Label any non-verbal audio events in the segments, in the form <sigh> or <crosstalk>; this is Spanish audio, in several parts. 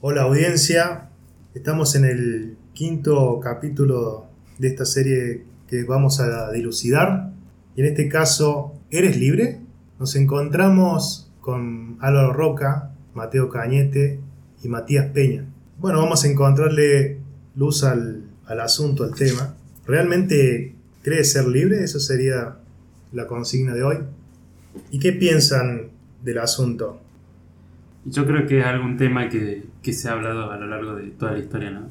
Hola audiencia, estamos en el quinto capítulo de esta serie que vamos a dilucidar. Y en este caso, ¿eres libre? Nos encontramos con Álvaro Roca, Mateo Cañete y Matías Peña. Bueno, vamos a encontrarle luz al, al asunto, al tema. ¿Realmente crees ser libre? Eso sería la consigna de hoy. ¿Y qué piensan del asunto? Yo creo que es algún tema que, que, se ha hablado a lo largo de toda la historia, ¿no?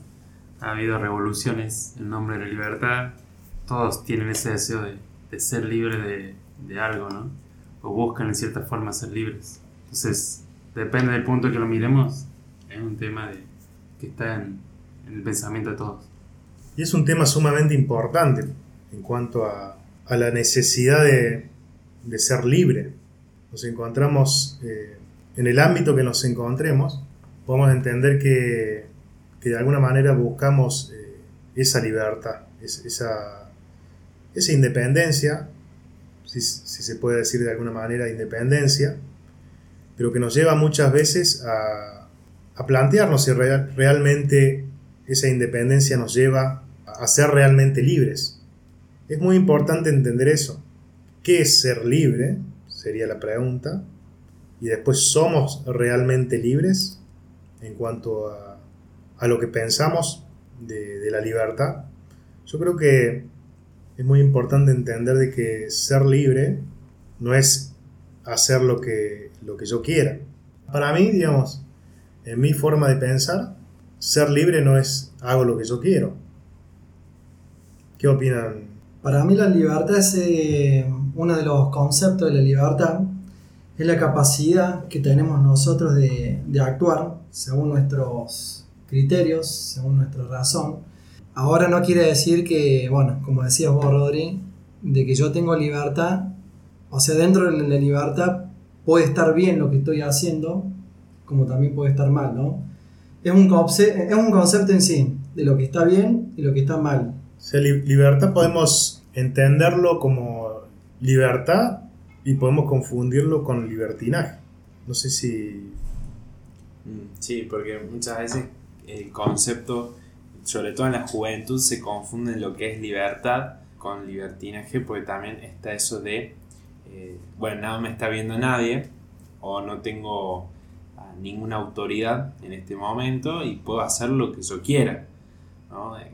Ha habido revoluciones en nombre de la libertad, todos tienen ese deseo de, de ser libres de, de, algo, ¿no? O buscan en cierta forma ser libres. Entonces, depende del punto que lo miremos, es un tema de, que está en, en el pensamiento de todos. Y es un tema sumamente importante en cuanto a, a la necesidad de, de, ser libre. Nos encontramos eh, en el ámbito que nos encontremos, podemos entender que, que de alguna manera buscamos eh, esa libertad, es, esa, esa independencia, si, se puede decir de alguna manera independencia, pero que nos lleva muchas veces a, a plantearnos si real, realmente esa independencia nos lleva a ser realmente libres. Es muy importante entender eso. ¿Qué es ser libre? Sería la pregunta. Y después, ¿somos realmente libres en cuanto a, a lo que pensamos de, la libertad? Yo creo que es muy importante entender de que ser libre no es hacer lo que, lo que yo quiera. Para mí, digamos, en mi forma de pensar, ser libre no es hago lo que yo quiero. ¿Qué opinan? Para mí la libertad es eh, uno de los conceptos de la libertad, es la capacidad que tenemos nosotros de, de actuar según nuestros criterios, según nuestra razón. Ahora no quiere decir que, bueno, como decías vos, Rodri, de que yo tengo libertad, o sea, dentro de la libertad puede estar bien lo que estoy haciendo, como también puede estar mal, ¿no? Es un, es un concepto en sí, de lo que está bien y lo que está mal. O sea, li libertad podemos entenderlo como libertad y podemos confundirlo con libertinaje. No sé si... Sí, porque muchas veces el concepto, sobre todo en la juventud, se confunde lo que es libertad con libertinaje, porque también está eso de, eh, bueno, nada me está viendo nadie, o no tengo ninguna autoridad en este momento y puedo hacer lo que yo quiera. ¿no? Eh,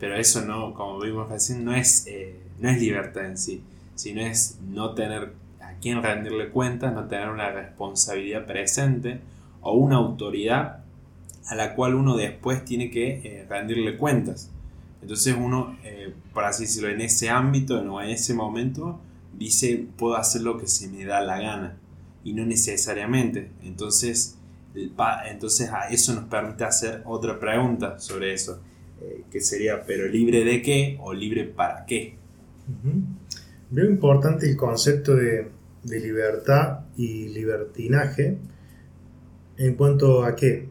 pero eso no, como vimos recién, no es, eh, no es libertad en sí, sino es no tener a quién rendirle cuentas, no tener una responsabilidad presente o una autoridad a la cual uno después tiene que eh, rendirle cuentas. Entonces uno, eh, por así decirlo, en ese ámbito o en ese momento, dice, puedo hacer lo que se me da la gana y no necesariamente. Entonces, entonces a eso nos permite hacer otra pregunta sobre eso, eh, que sería, pero libre de qué o libre para qué. Uh. Veo importante el concepto de, de, libertad y libertinaje en cuanto a qué,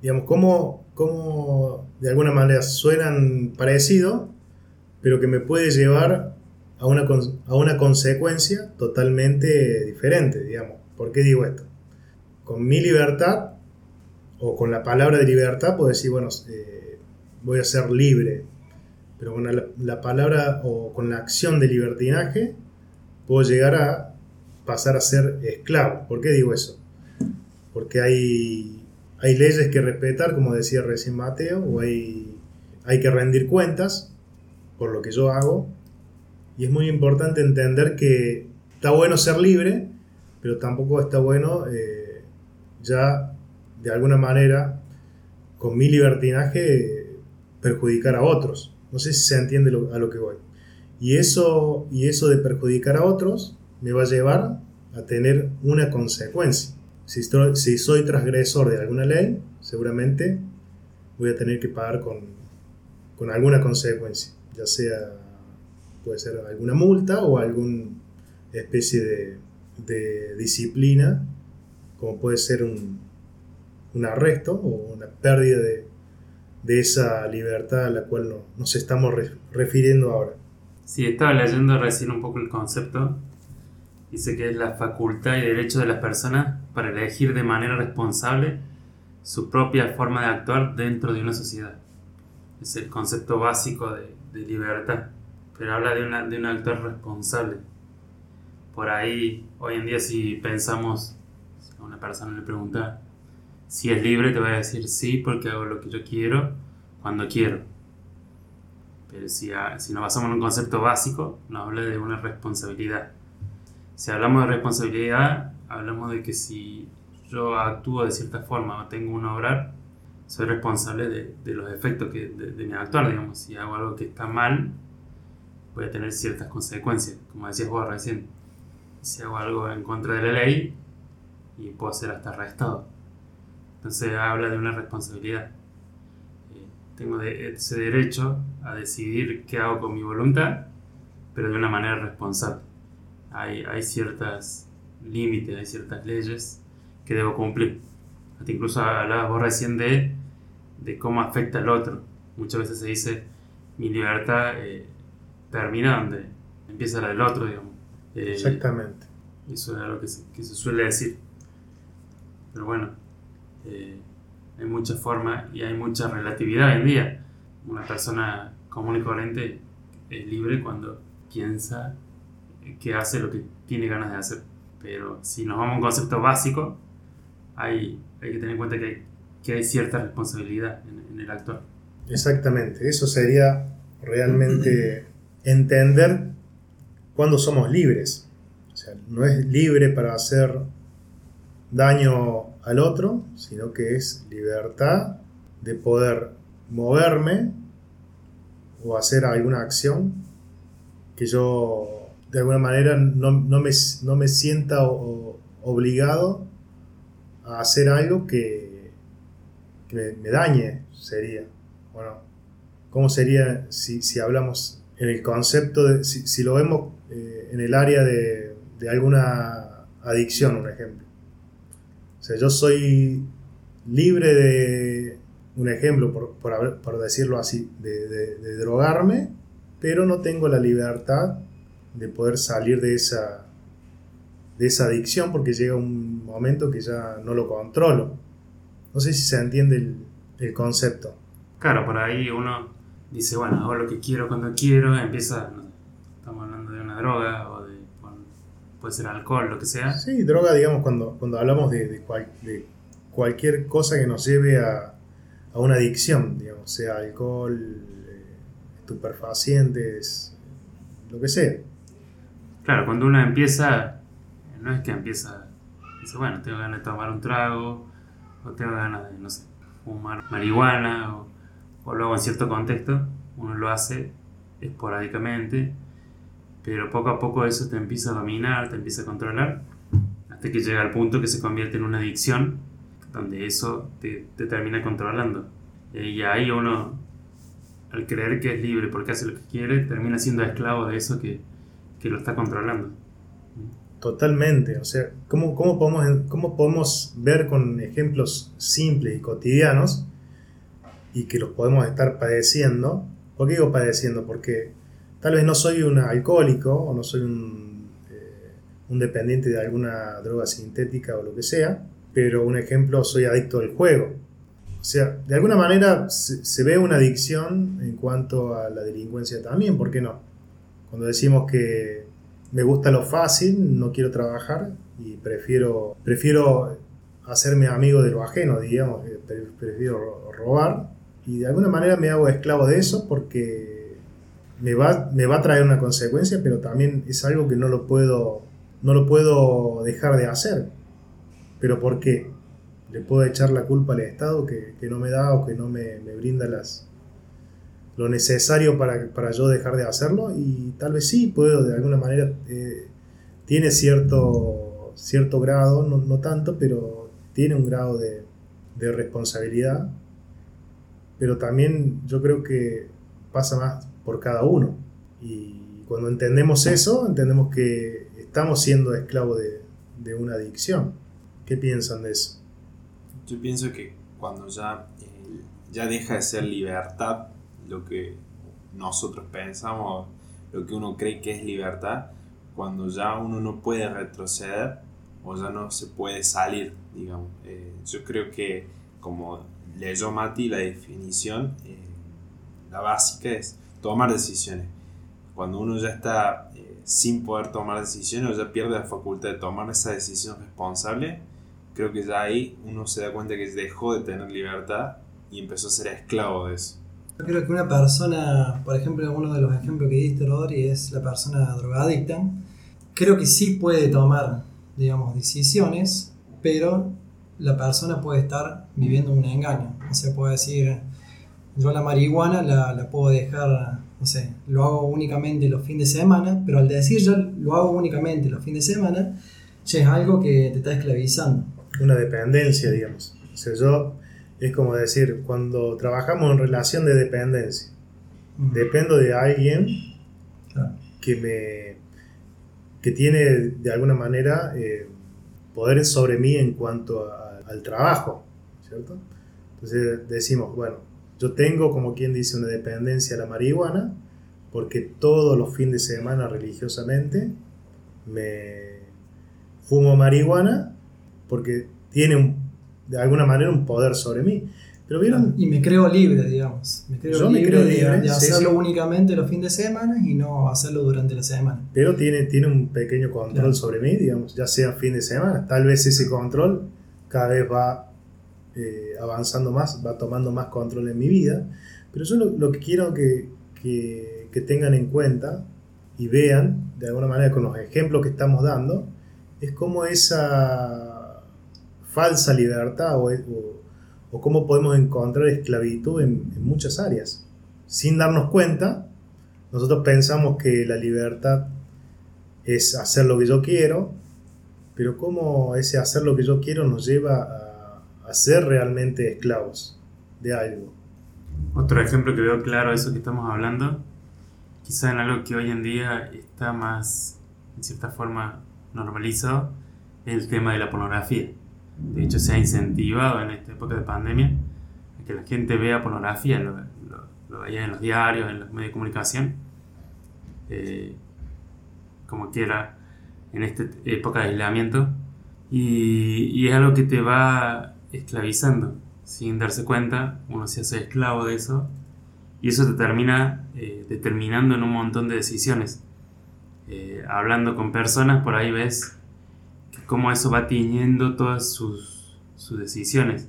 digamos, cómo, cómo de alguna manera suenan parecido, pero que me puede llevar a una, a una consecuencia totalmente diferente, digamos. ¿Por qué digo esto? Con mi libertad, o con la palabra de libertad, puedo decir, bueno, eh, voy a ser libre. Pero con la, la, palabra o con la acción de libertinaje, puedo llegar a pasar a ser esclavo. ¿Por qué digo eso? Porque hay, hay leyes que respetar, como decía recién Mateo, o hay, hay que rendir cuentas por lo que yo hago. Y es muy importante entender que está bueno ser libre, pero tampoco está bueno eh, ya de alguna manera con mi libertinaje perjudicar a otros. No sé si se entiende a lo que voy. Y eso, y eso de perjudicar a otros me va a llevar a tener una consecuencia. Si, si soy transgresor de alguna ley, seguramente voy a tener que pagar con, con alguna consecuencia, ya sea puede ser alguna multa o alguna especie de, de disciplina, como puede ser un, un arresto o una pérdida de, de, esa libertad a la cual no, nos estamos re, refiriendo ahora. Sí, estaba leyendo recién un poco el concepto. Dice que es la facultad y derecho de las personas para elegir de manera responsable su propia forma de actuar dentro de una sociedad. Es el concepto básico de, libertad, pero habla de, un actor responsable. Por ahí, hoy en día, si pensamos, si a una persona le pregunta si es libre, te va a decir sí, porque hago lo que yo quiero, cuando quiero. Pero si, si nos basamos en un concepto básico, nos habla de una responsabilidad. Si hablamos de responsabilidad, hablamos de que si yo actúo de cierta forma o tengo un obrar, soy responsable de, los efectos que, de, mi actuar, digamos. Si hago algo que está mal, voy a tener ciertas consecuencias, como decías vos recién. Si hago algo en contra de la ley, y puedo ser hasta arrestado. Entonces habla de una responsabilidad. Eh, tengo ese derecho a decidir qué hago con mi voluntad, pero de una manera responsable. Hay, hay ciertos límites, hay ciertas leyes que debo cumplir. Hasta incluso hablabas vos recién de, de cómo afecta al otro. Muchas veces se dice, mi libertad eh, termina donde empieza la del otro, digamos. Eh, Exactamente. Eso es algo que se, que se, suele decir. Pero bueno, eh, hay mucha forma y hay mucha relatividad hoy en día. Una persona común y corriente es libre cuando piensa que hace lo que tiene ganas de hacer. Pero si nos vamos a un concepto básico, hay, hay que tener en cuenta que hay, que hay cierta responsabilidad en, en el actor. Exactamente, eso sería realmente <clears throat> entender cuándo somos libres. O sea, no es libre para hacer daño al otro, sino que es libertad de poder moverme o hacer alguna acción que yo de alguna manera no, no, me, no me, sienta obligado a hacer algo que, me, dañe, sería. Bueno, ¿cómo sería si, si hablamos en el concepto de, si, si lo vemos eh, en el área de, de, alguna adicción, un ejemplo? O sea, yo soy libre de, un ejemplo, por, por, decirlo así, de drogarme, pero no tengo la libertad de poder salir de esa, de esa adicción porque llega un momento que ya no lo controlo. No sé si se entiende el, el concepto. Claro, por ahí uno dice, bueno, hago lo que quiero cuando quiero, empieza, no, estamos hablando de una droga o de, bueno, puede ser alcohol, lo que sea. Sí, droga, digamos, cuando, cuando hablamos de, de, cual, de cualquier cosa que nos lleve a, a, una adicción, digamos, sea alcohol, eh, estupefacientes, lo que sea. Claro, cuando uno empieza, no es que empieza, dice, bueno, tengo ganas de tomar un trago, o tengo ganas de, no sé, fumar marihuana, o, o lo hago en cierto contexto, uno lo hace esporádicamente, pero poco a poco eso te empieza a dominar, te empieza a controlar, hasta que llega al punto que se convierte en una adicción, donde eso te, te termina controlando. Y ahí uno, al creer que es libre porque hace lo que quiere, termina siendo esclavo de eso que, que lo está controlando. Totalmente, o sea, ¿cómo, cómo, podemos, ¿cómo podemos ver con ejemplos simples y cotidianos y que los podemos estar padeciendo? ¿Por qué digo padeciendo? Porque tal vez no soy un alcohólico o no soy un, eh, dependiente de alguna droga sintética o lo que sea, pero un ejemplo, soy adicto al juego. O sea, de alguna manera se ve una adicción en cuanto a la delincuencia también, ¿por qué no? Cuando decimos que me gusta lo fácil, no quiero trabajar y prefiero, prefiero hacerme amigo de lo ajeno, digamos, prefiero robar y de alguna manera me hago esclavo de eso porque me va, me va a traer una consecuencia, pero también es algo que no lo puedo, no lo puedo dejar de hacer. ¿Pero por qué? Le puedo echar la culpa al Estado que, que no me da o que no me, me brinda las, lo necesario para, para, yo dejar de hacerlo y tal vez sí puedo de alguna manera eh, tiene cierto cierto grado no, no, tanto pero tiene un grado de, de, responsabilidad pero también yo creo que pasa más por cada uno y cuando entendemos eso entendemos que estamos siendo esclavos de, de una adicción ¿qué piensan de eso? yo pienso que cuando ya eh, ya deja de ser libertad lo que nosotros pensamos, lo que uno cree que es libertad, cuando ya uno no puede retroceder o ya no se puede salir, digamos. Eh, yo creo que como leyó Mati, la definición, eh, la básica es tomar decisiones. Cuando uno ya está eh, sin poder tomar decisiones o ya pierde la facultad de tomar esa decisión responsable, creo que ya ahí uno se da cuenta que dejó de tener libertad y empezó a ser esclavo de eso. Yo creo que una persona, por ejemplo, uno de los ejemplos que diste, Rodri, es la persona drogadicta. Creo que sí puede tomar, digamos, decisiones, pero la persona puede estar viviendo un engaño. O sea, puede decir, yo la marihuana la, puedo dejar, no sé, lo hago únicamente los fines de semana, pero al decir yo lo hago únicamente los fines de semana, ya es algo que te está esclavizando. Una dependencia, digamos. O sea, yo es como decir, cuando trabajamos en relación de dependencia, dependo de alguien Claro. que me que tiene de alguna manera eh, poderes sobre mí en cuanto a- al trabajo, ¿cierto? Entonces decimos, bueno, yo tengo como quien dice una dependencia a la marihuana porque todos los fines de semana religiosamente me fumo marihuana porque tiene un- de alguna manera un poder sobre mí. Pero vieron, Y me creo libre, digamos. Me creo Yo me libre, creo de- libre, de, sí, hacerlo sí. únicamente los fines de semana y no hacerlo durante la semana. pero tiene, tiene un pequeño control Claro. sobre mí, digamos, ya sea fin de semana. Tal vez ese control cada vez va eh, avanzando más, va tomando más control en mi vida. Pero yo lo, lo que quiero que, que, que tengan en cuenta y vean, de alguna manera con los ejemplos que estamos dando, es cómo esa falsa libertad o, cómo podemos encontrar esclavitud en, en muchas áreas. Sin darnos cuenta, nosotros pensamos que la libertad es hacer lo que yo quiero, pero cómo ese hacer lo que yo quiero nos lleva a, a ser realmente esclavos de algo. Otro ejemplo que veo claro de eso que estamos hablando, quizá en algo que hoy en día está más, en cierta forma, normalizado, es el tema de la pornografía. De hecho, se ha incentivado en esta época de pandemia a que la gente vea pornografía, lo, lo, veía en los diarios, en los medios de comunicación, eh, como quiera, en esta época de aislamiento. Y, es algo que te va esclavizando sin darse cuenta, uno se hace esclavo de eso y eso te termina eh, determinando en un montón de decisiones. Eh, hablando con personas, por ahí ves cómo eso va tiñendo todas sus, sus decisiones.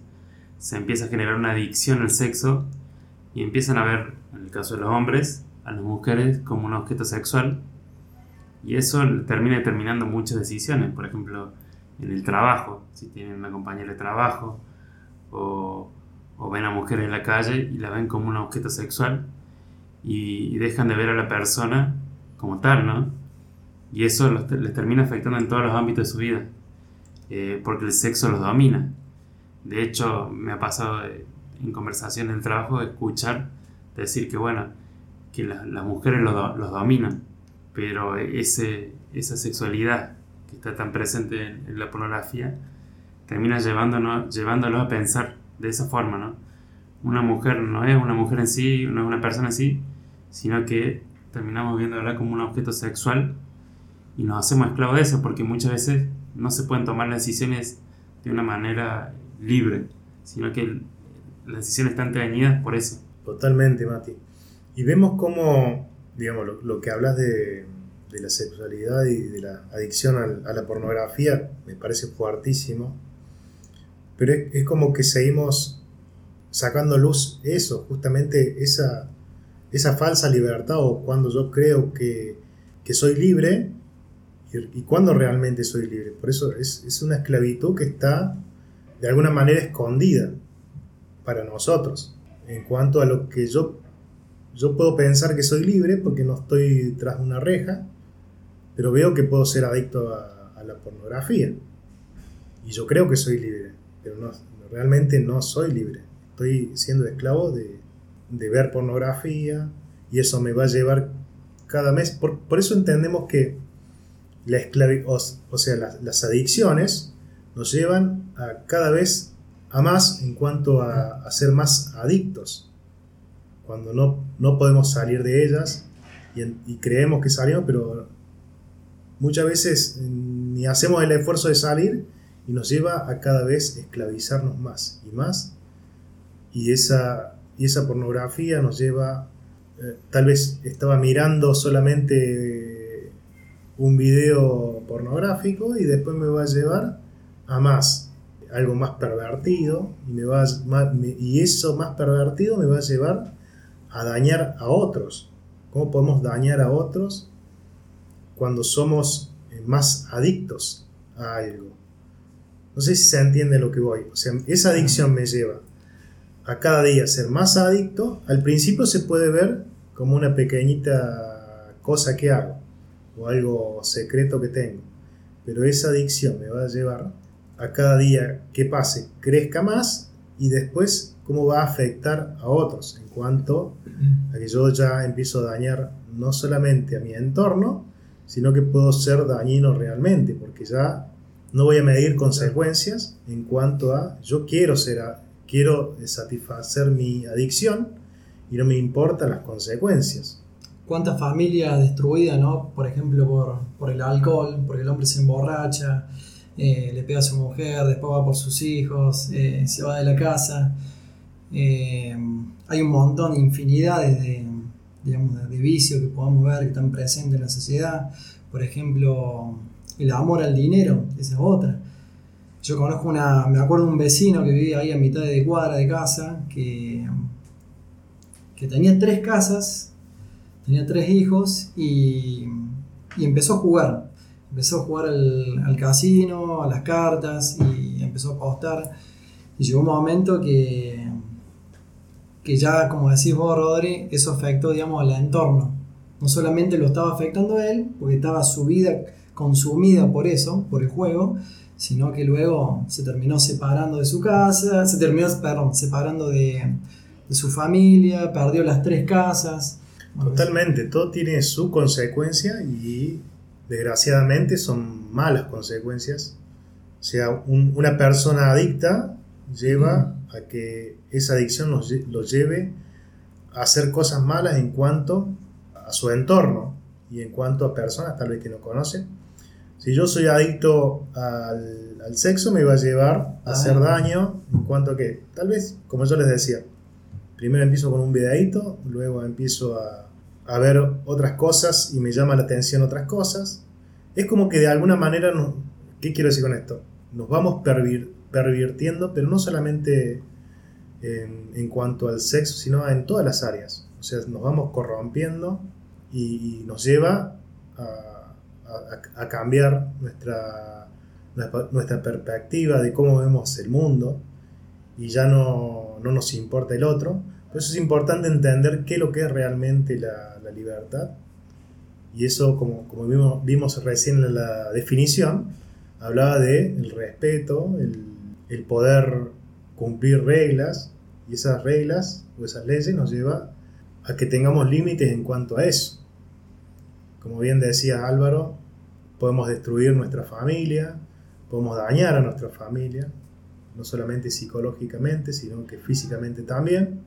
Se empieza a generar una adicción al sexo y empiezan a ver, en el caso de los hombres, a las mujeres como un objeto sexual y eso termina determinando muchas decisiones. Por ejemplo, en el trabajo, si tienen una compañera de trabajo, o, ven a mujeres en la calle y la ven como un objeto sexual y, y dejan de ver a la persona como tal, ¿no? Y eso los, les termina afectando en todos los ámbitos de su vida, eh, porque el sexo los domina. De hecho, me ha pasado en conversaciones del trabajo de escuchar decir que, bueno, que la, las mujeres los, los dominan, pero ese, esa sexualidad que está tan presente en, en la pornografía, termina llevándonos, llevándolos a pensar de esa forma, ¿no? Una mujer no es una mujer en sí, no es una persona en sí, sino que terminamos viéndola como un objeto sexual y nos hacemos esclavos de eso, porque muchas veces no se pueden tomar las decisiones de una manera libre, sino que las decisiones están teñidas por eso. Totalmente, Mati. Y vemos cómo, digamos, lo, que hablas de, de, la sexualidad y de la adicción al, a la pornografía me parece fuertísimo pero es, es, como que seguimos sacando luz eso, justamente esa, esa falsa libertad o cuando yo creo que, que soy libre y, y, cuando realmente soy libre. Por eso es, es, una esclavitud que está de alguna manera escondida para nosotros en cuanto a lo que yo, yo puedo pensar que soy libre porque no estoy tras una reja, pero veo que puedo ser adicto a, a la pornografía y yo creo que soy libre pero no, realmente no soy libre. Estoy siendo esclavo de, de, ver pornografía y eso me va a llevar cada mes. Por, por eso entendemos que la o, o sea, las, adicciones nos llevan a cada vez a más en cuanto a, a ser más adictos. Cuando no, no podemos salir de ellas y, creemos que salimos, pero muchas veces ni hacemos el esfuerzo de salir y nos lleva a cada vez esclavizarnos más y más y esa, y esa pornografía nos lleva, eh, tal vez estaba mirando solamente un video pornográfico y después me va a llevar a más, algo más pervertido y, me va y eso más pervertido me va a llevar a dañar a otros. ¿Cómo podemos dañar a otros cuando somos eh, más adictos a algo? No sé si se entiende lo que voy. O sea, esa adicción me lleva a cada día ser más adicto. Al principio se puede ver como una pequeñita cosa que hago o algo secreto que tengo. Pero esa adicción me va a llevar a cada día que pase crezca más y después cómo va a afectar a otros en cuanto a que yo ya empiezo a dañar no solamente a mi entorno, sino que puedo ser dañino realmente, porque ya no voy a medir consecuencias en cuanto a yo quiero ser quiero satisfacer mi adicción y no me importan las consecuencias. ¿Cuántas familias destruidas, no? Por ejemplo, por, por el alcohol, porque el hombre se emborracha, eh, le pega a su mujer, después va por sus hijos, eh, se va de la casa. Eh, hay un montón, infinidades de, digamos, de vicios que podemos ver que están presentes en la sociedad. Por ejemplo, el amor al dinero, esa es otra. Yo conozco una, me acuerdo un vecino que vivía ahí a mitad de cuadra de casa, que, que tenía tres casas, tenía tres hijos y, empezó a jugar empezó a jugar al, casino, a las cartas y empezó a apostar. Y llegó un momento que, que ya, como decís vos, Rodri, eso afectó, digamos, al entorno. No solamente lo estaba afectando a él, porque estaba su vida consumida por eso, por el juego, sino que luego se terminó separando de su casa, se terminó, perdón, separando de su familia, perdió las tres casas. Totalmente, todo tiene su consecuencia y desgraciadamente son malas consecuencias. O sea, una persona adicta lleva a que esa adicción los, lleve a hacer cosas malas en cuanto a su entorno y en cuanto a personas tal vez que no conocen. Si yo soy adicto al, al sexo, me va a llevar a hacer daño en cuanto a que, tal vez, como yo les decía, primero empiezo con un videíto, luego empiezo a a ver otras cosas y me llama la atención otras cosas. Es como que de alguna manera, ¿qué quiero decir con esto? Nos vamos pervirtiendo, pero no solamente en, cuanto al sexo, sino en todas las áreas. O sea, nos vamos corrompiendo y, nos lleva a, cambiar nuestra, nuestra perspectiva de cómo vemos el mundo y ya no, no nos importa el otro. Por eso es importante entender qué es lo que es realmente la, libertad. Y eso, como, como vimos, vimos, recién en la definición, hablaba de el respeto, el, el poder cumplir reglas, y esas reglas o esas leyes nos lleva a que tengamos límites en cuanto a eso. Como bien decía Álvaro, podemos destruir nuestra familia, podemos dañar a nuestra familia, no solamente psicológicamente, sino que físicamente también.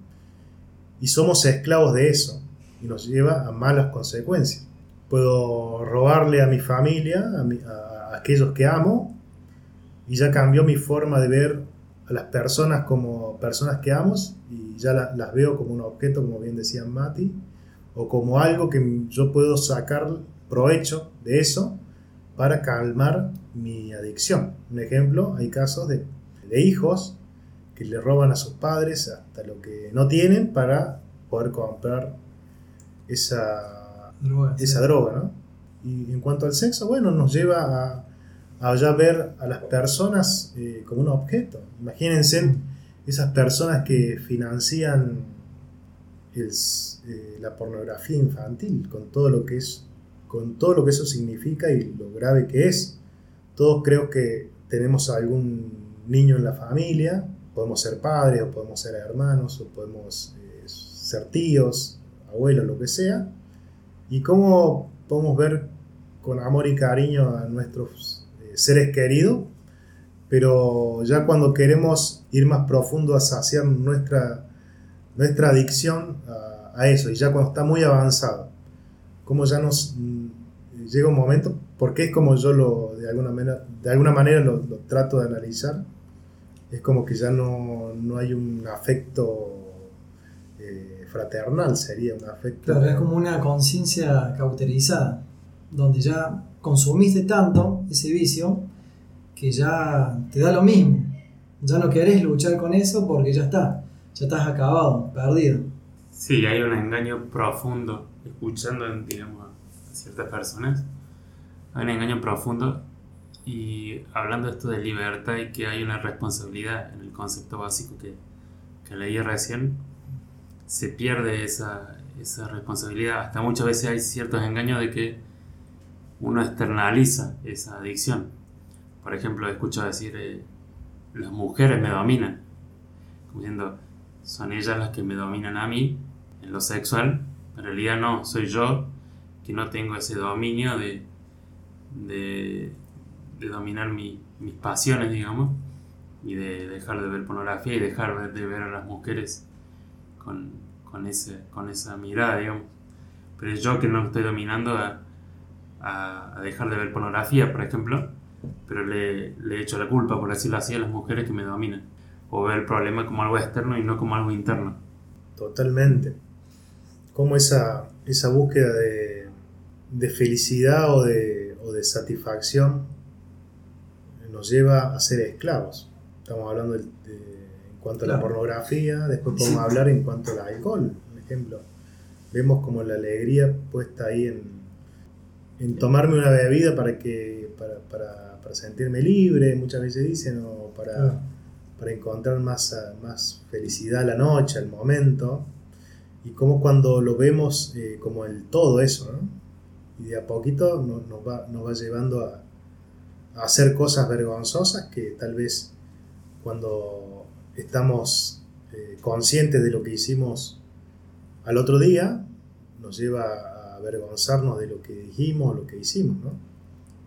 Y somos esclavos de eso y nos lleva a malas consecuencias. Puedo robarle a mi familia, a, aquellos que amo, y ya cambió mi forma de ver a las personas como personas que amo y ya las veo como un objeto, como bien decía Mati, o como algo que yo puedo sacar provecho de eso para calmar mi adicción. Un ejemplo, hay casos de, de hijos que le roban a sus padres hasta lo que no tienen para poder comprar esa droga, esa droga ¿no? Y en cuanto al sexo, bueno, nos lleva a, a ya ver a las personas eh, como un objeto. Imagínense esas personas que financian eh, la pornografía infantil con todo lo que es con todo lo que eso significa y lo grave que es. Todos creo que tenemos algún niño en la familia, podemos ser padres o podemos ser hermanos o podemos eh, ser tíos, abuelo, lo que sea, y cómo podemos ver con amor y cariño a nuestros eh, seres queridos, pero ya cuando queremos ir más profundo a saciar nuestra, nuestra adicción a, eso, y ya cuando está muy avanzado, cómo ya nos mm, llega un momento, porque es como yo lo, de alguna manera, de alguna manera lo, trato de analizar, es como que ya no, no hay un afecto eh, fraternal, sería un afecto. Claro, es como una conciencia cauterizada, donde ya consumiste tanto ese vicio que ya te da lo mismo. Ya no querés luchar con eso porque ya está, ya estás acabado, perdido. Sí, hay un engaño profundo, escuchando, digamos, a ciertas personas. Hay un engaño profundo y hablando de esto de libertad y que hay una responsabilidad en el concepto básico que, que leí recién, se pierde esa, esa responsabilidad. Hasta muchas veces hay ciertos engaños de que uno externaliza esa adicción. Por ejemplo, he escuchado decir, eh, las mujeres me dominan, como diciendo, son ellas las que me dominan a mí en lo sexual. En realidad no, soy yo que no tengo ese dominio de, de, de dominar mi- mis pasiones, digamos, y de dejar de ver pornografía y dejar de ver a las mujeres con, con, ese, con esa mirada, digamos. Pero yo que no estoy dominando a, a, a dejar de ver pornografía, por ejemplo, pero le, le echo la culpa, por decirlo así, a las mujeres que me dominan. O ver el problema como algo externo y no como algo interno. Totalmente. Como esa, esa búsqueda de, de felicidad o de, o de satisfacción nos lleva a ser esclavos. Estamos hablando de- de- en cuanto a la pornografía, después Sí. podemos hablar en cuanto al alcohol, por ejemplo. Vemos como la alegría puesta ahí en, en tomarme una bebida para que para, para- para sentirme libre, muchas veces dicen, o para, Claro. para encontrar más, más felicidad a la noche, al momento, y como cuando lo vemos eh, como el todo eso, ¿no? y de a poquito no- nos, va, nos va llevando a hacer cosas vergonzosas que tal vez cuando estamos eh, conscientes de lo que hicimos al otro día, nos lleva a avergonzarnos de lo que dijimos, lo que hicimos, ¿no?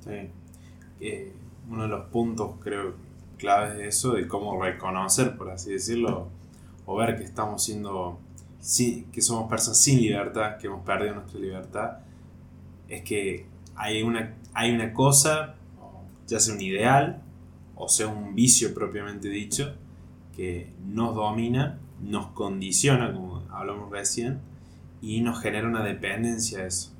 Sí. Uno de los puntos, creo, claves de eso, de cómo reconocer, por así decirlo, o ver que estamos siendo, sí, que somos personas sin libertad, que hemos perdido nuestra libertad, es que hay una, hay una cosa, ya sea un ideal, o sea un vicio propiamente dicho, que nos domina, nos condiciona, como hablamos recién, y nos genera una dependencia a eso.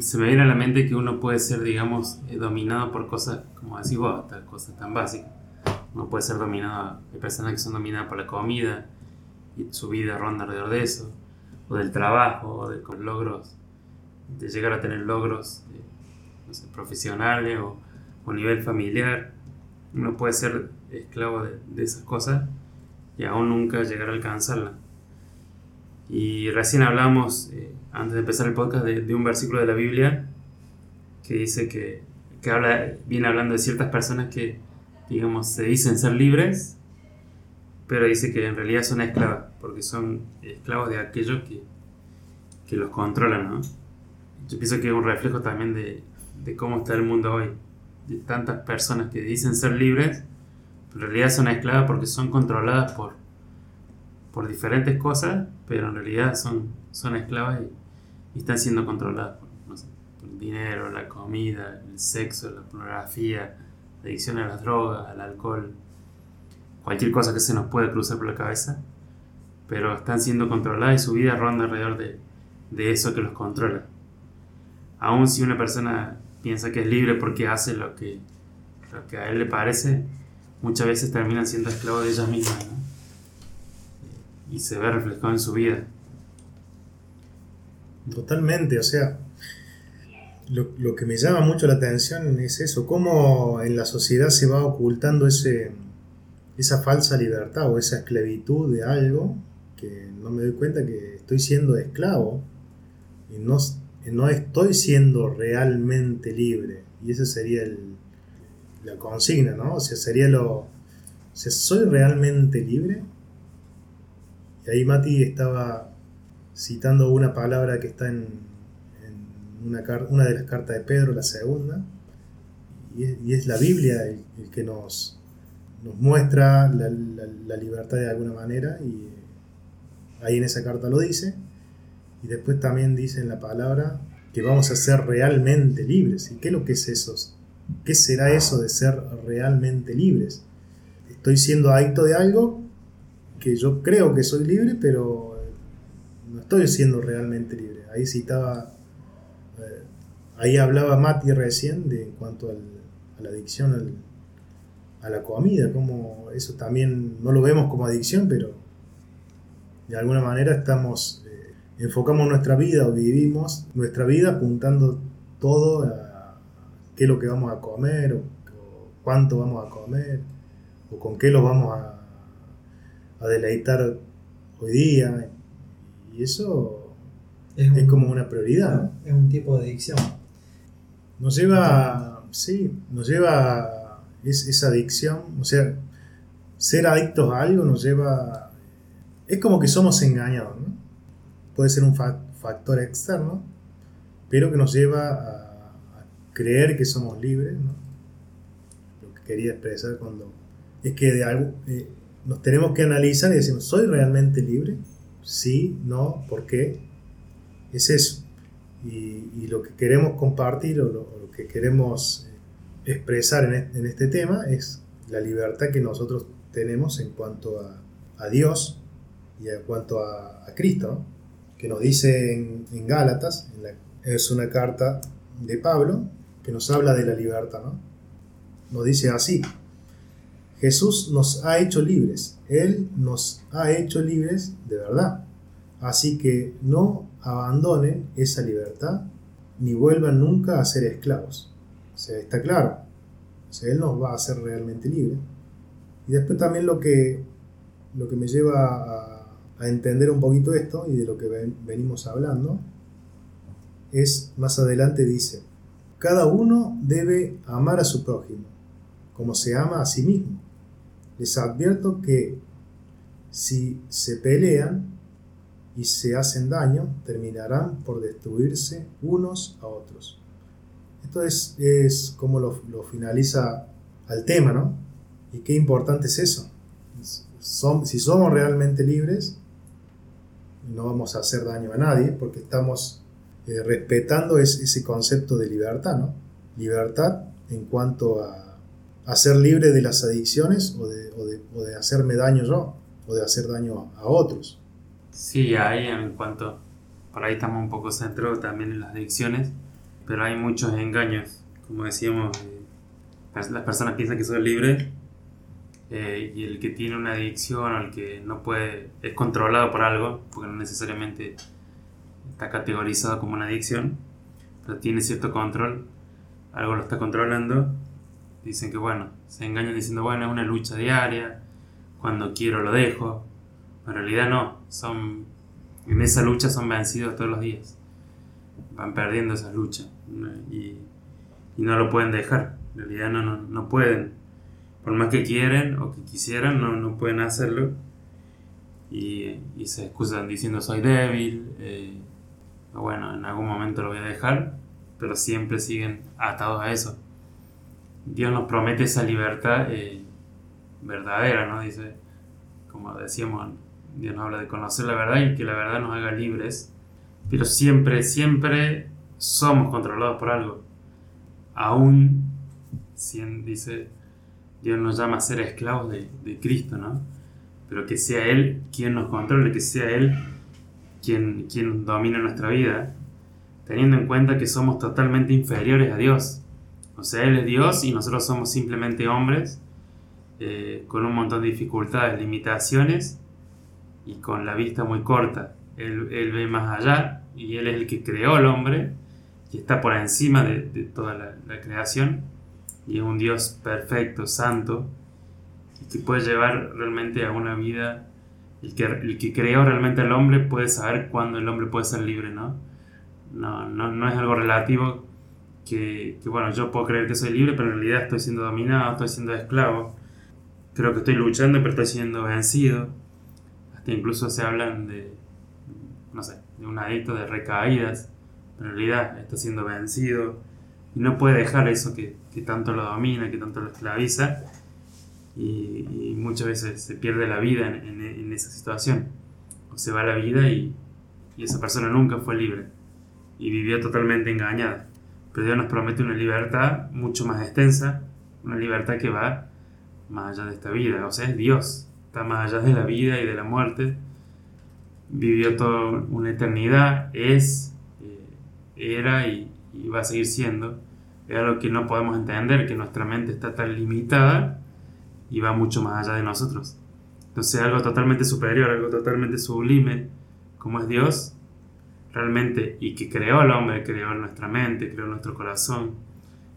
Se me viene a la mente que uno puede ser, digamos, eh, dominado por cosas, como decís vos, cosas tan básicas. Uno puede ser dominado, hay personas que son dominadas por la comida y su vida ronda alrededor de eso, o del trabajo, o de con logros, de llegar a tener logros eh, profesionales o, o nivel familiar. Uno puede ser esclavo de, de esas cosas y aún nunca llegar a alcanzarlas. Y recién hablamos, eh, antes de empezar el podcast, de, de un versículo de la Biblia que dice que, que habla, viene hablando de ciertas personas que, digamos, se dicen ser libres, pero dice que en realidad son esclavas, porque son esclavos de aquellos que, que los controlan, ¿no? Yo pienso que es un reflejo también de, de cómo está el mundo hoy, de tantas personas que dicen ser libres, pero en realidad son esclavas porque son controladas por, por diferentes cosas, pero en realidad son, son esclavas y, están siendo controladas por, no sé, por el dinero, la comida, el sexo, la pornografía, la adicción a las drogas, al alcohol, cualquier cosa que se nos pueda cruzar por la cabeza, pero están siendo controladas y su vida ronda alrededor de, de eso que los controla. Aun si una persona piensa que es libre porque hace lo que, lo que a él le parece, muchas veces terminan siendo esclavos de ellas mismas, y se ve reflejado en su vida. Totalmente, o sea, lo, lo que me llama mucho la atención es eso, cómo en la sociedad se va ocultando ese, esa falsa libertad o esa esclavitud de algo que no me doy cuenta que estoy siendo esclavo y no, no estoy siendo realmente libre. Y esa sería el, la consigna, ¿no? O sea, sería lo... ¿soy realmente libre? Y ahí Mati estaba citando una palabra que está en, una, una de las cartas de Pedro, la segunda, y es, la Biblia el, que nos, nos muestra la libertad de alguna manera, y ahí en esa carta lo dice, y después también dice en la palabra que vamos a ser realmente libres. ¿Y qué es lo que es eso? ¿Qué será eso de ser realmente libres? estoy siendo adicto de algo que yo creo que soy libre, pero no estoy siendo realmente libre. Ahí citaba, eh, ahí hablaba Mati recién de en cuanto a la adicción a la comida, como eso también no lo vemos como adicción, pero de alguna manera estamos, eh, enfocamos nuestra vida o vivimos nuestra vida apuntando todo a qué es lo que vamos a comer, o, cuánto vamos a comer, o con qué lo vamos a, a deleitar hoy día. Y eso es, como una prioridad. Es un tipo de adicción. Nos lleva, sí, nos lleva esa adicción, o sea, ser adictos a algo nos lleva, es como que somos engañados, ¿no? Puede ser un factor externo, pero que nos lleva a, creer que somos libres, ¿no? Lo que quería expresar cuando es que de algo, eh, nos tenemos que analizar y decir, ¿soy realmente libre? Sí, no, ¿por qué? Es eso. Y, lo que queremos compartir o lo, que queremos expresar en este, tema es la libertad que nosotros tenemos en cuanto a, Dios y en cuanto a, Cristo, que nos dice en, Gálatas, es una carta de Pablo, que nos habla de la libertad, ¿no? Nos dice así, Jesús nos ha hecho libres, Él nos ha hecho libres de verdad. Así que no abandonen esa libertad ni vuelvan nunca a ser esclavos. O está claro. O Él nos va a hacer realmente libres. Y después también lo que, lo que me lleva a, a entender un poquito esto y de lo que venimos hablando es, más adelante dice, cada uno debe amar a su prójimo como se ama a sí mismo. Les advierto que si se pelean y se hacen daño, terminarán por destruirse unos a otros. Esto es, es como lo, finaliza al tema, ¿no? Y qué importante es eso. si somos realmente libres, no vamos a hacer daño a nadie porque estamos eh, respetando ese concepto de libertad, ¿no? Libertad en cuanto a ser libre de las adicciones o de, o de, hacerme daño yo o de hacer daño a otros. Sí, ahí en cuanto, por ahí estamos un poco centrados también en las adicciones, pero hay muchos engaños, como decíamos, eh, las personas piensan que son libres eh, y el que tiene una adicción o el que no puede, es controlado por algo, porque no necesariamente está categorizado como una adicción, pero tiene cierto control, algo lo está controlando dicen que bueno, se engañan diciendo bueno, es una lucha diaria, cuando quiero lo dejo. En realidad no, son en esa lucha son vencidos todos los días. Van perdiendo esa lucha y, no lo pueden dejar. En realidad no, no, pueden. Por más que quieren o que quisieran, no, no pueden hacerlo. Y, se excusan diciendo soy débil. Eh, bueno, en algún momento lo voy a dejar. Pero siempre siguen atados a eso. Dios nos promete esa libertad eh, verdadera, ¿no? Dice, como decíamos, Dios nos habla de conocer la verdad y que la verdad nos haga libres, pero siempre, siempre somos controlados por algo. Aún, dice, Dios nos llama a ser esclavos de, Cristo, ¿no? Pero que sea Él quien nos controle, que sea Él quien, quien domine nuestra vida, teniendo en cuenta que somos totalmente inferiores a Dios o sea, Él es Dios y nosotros somos simplemente hombres eh, con un montón de dificultades, limitaciones y con la vista muy corta. Él, ve más allá y Él es el que creó al hombre y está por encima de, toda la, creación y es un Dios perfecto, santo y que puede llevar realmente a una vida. El que, el que creó realmente al hombre puede saber cuándo el hombre puede ser libre, ¿no? No, no, es algo relativo que, bueno, yo puedo creer que soy libre, pero en realidad estoy siendo dominado, estoy siendo esclavo. Creo que estoy luchando, pero estoy siendo vencido. Hasta incluso se hablan de, no sé, de un adicto de recaídas, pero en realidad está siendo vencido y no puede dejar eso que, que tanto lo domina, que tanto lo esclaviza. Y, muchas veces se pierde la vida en, esa situación. O se va la vida y, esa persona nunca fue libre y vivió totalmente engañada. Pero Dios nos promete una libertad mucho más extensa, una libertad que va más allá de esta vida, o sea, es Dios, está más allá de la vida y de la muerte, vivió toda una eternidad, es, eh, era y va a seguir siendo. Es algo que no podemos entender, que nuestra mente está tan limitada y va mucho más allá de nosotros. Entonces algo totalmente superior, algo totalmente sublime, como es Dios, realmente, y que creó al hombre, creó nuestra mente, creó nuestro corazón,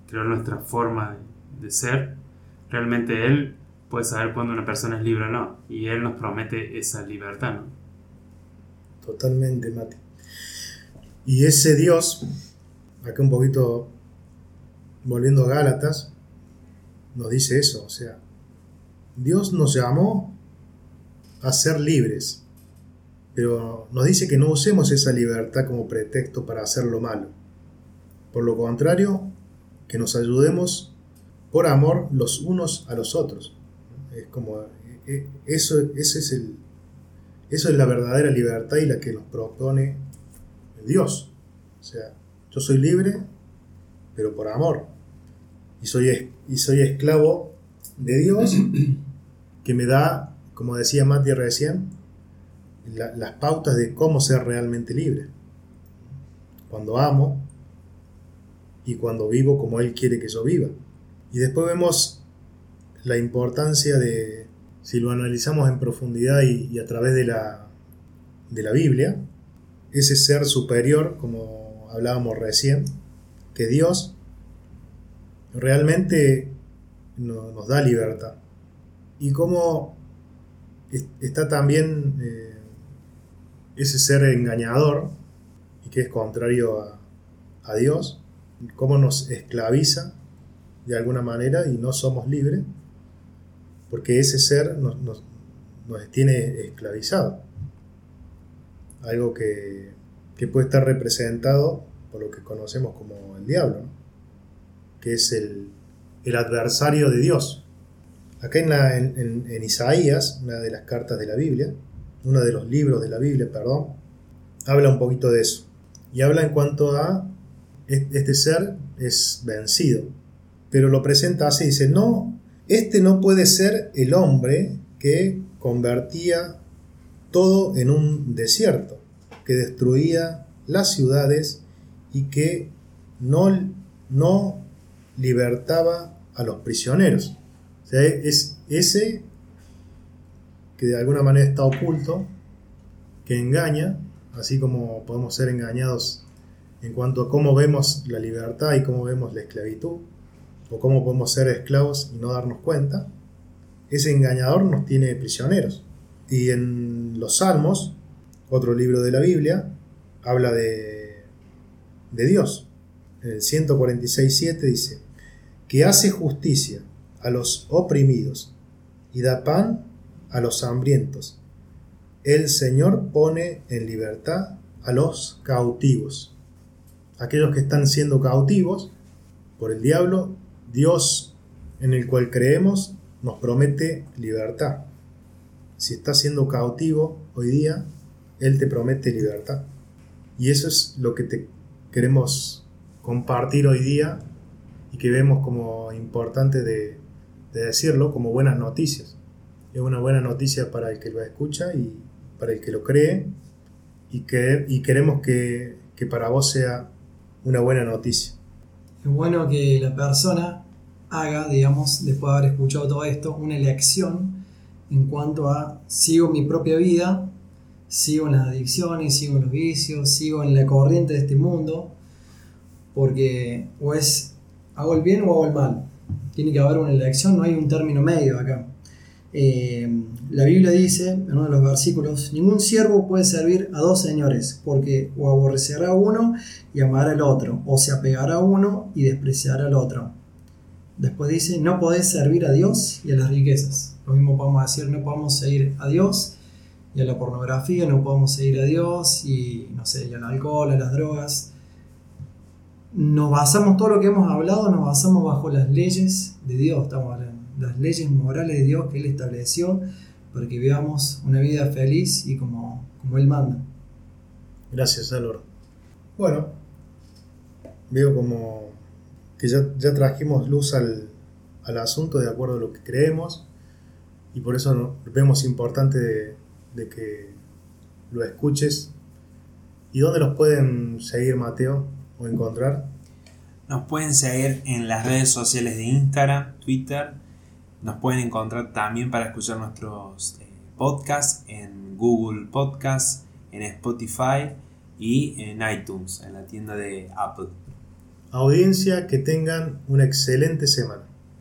creó nuestra forma de, ser, realmente Él puede saber cuándo una persona es libre o no, y Él nos promete esa libertad, ¿no? Totalmente, Mati. Y ese Dios, acá un poquito volviendo a Gálatas, nos dice eso, o sea, Dios nos llamó a ser libres, pero nos dice que no usemos esa libertad como pretexto para hacer lo malo. Por lo contrario, que nos ayudemos por amor los unos a los otros. Es como e, eso, ese es el, eso es la verdadera libertad y la que nos propone Dios. O sea, yo soy libre, pero por amor. Y soy, y soy esclavo de Dios <clears throat> que me da, como decía Mati recién, las pautas de cómo ser realmente libre. Cuando amo y cuando vivo como Él quiere que yo viva. Y después vemos la importancia de, si lo analizamos en profundidad y, a través de la, de la Biblia, ese ser superior, como hablábamos recién, que Dios realmente nos da libertad. Y cómo está también eh, ese ser engañador y que es contrario a, a Dios, cómo nos esclaviza de alguna manera y no somos libres, porque ese ser nos, nos, tiene esclavizado. Algo que, que, puede estar representado por lo que conocemos como el diablo, que es el, el, adversario de Dios. Acá en, Isaías, una de las cartas de la Biblia, uno de los libros de la Biblia, perdón, habla un poquito de eso. Y habla en cuanto a este ser es vencido. Pero lo presenta así, dice, no, este no puede ser el hombre que convertía todo en un desierto, que destruía las ciudades y que no, no libertaba a los prisioneros. O sea, es ese que de alguna manera está oculto, que engaña, así como podemos ser engañados en cuanto a cómo vemos la libertad y cómo vemos la esclavitud o cómo podemos ser esclavos y no darnos cuenta, ese engañador nos tiene prisioneros. Y en los Salmos, otro libro de la Biblia, habla de, de Dios. En el 146.7 dice, que hace justicia a los oprimidos y da pan a los hambrientos. El Señor pone en libertad a los cautivos. Aquellos que están siendo cautivos por el diablo Dios en el cual creemos nos promete libertad. Si estás siendo cautivo hoy día, Él te promete libertad. Y eso es lo que te queremos compartir hoy día y que vemos como importante de, decirlo como buenas noticias. Es una buena noticia para el que lo escucha y para el que lo cree y, que, y queremos que, que para vos sea una buena noticia. Es bueno que la persona haga, digamos, después de haber escuchado todo esto, una elección en cuanto a sigo mi propia vida, sigo en las adicciones, sigo en los vicios, sigo en la corriente de este mundo, porque o es hago el bien o hago el mal. Tiene que haber una elección, no hay un término medio acá. Eh, la Biblia dice, en uno de los versículos, ningún siervo puede servir a dos señores, porque o aborrecerá a uno y amará al otro, o se apegará a uno y despreciará al otro. Después dice, no podés servir a Dios y a las riquezas. Lo mismo podemos decir, no podemos seguir a Dios y a la pornografía, no podemos seguir a Dios y, no sé, y al alcohol, a las drogas. Nos basamos, todo lo que hemos hablado, nos basamos bajo las leyes de Dios, estamos hablando, las leyes morales de Dios que Él estableció para que vivamos una vida feliz y como, como Él manda. Gracias, Álvaro. Bueno, veo como que ya, ya trajimos luz al, al asunto de acuerdo a lo que creemos y por eso vemos importante de, de que lo escuches. ¿Y dónde los pueden seguir, Mateo, o encontrar? Nos pueden seguir en las redes sociales de Instagram, Twitter. Nos pueden encontrar también para escuchar nuestros eh, podcasts en Google Podcasts, en Spotify y en iTunes, en la tienda de Apple. Audiencia, que tengan una excelente semana.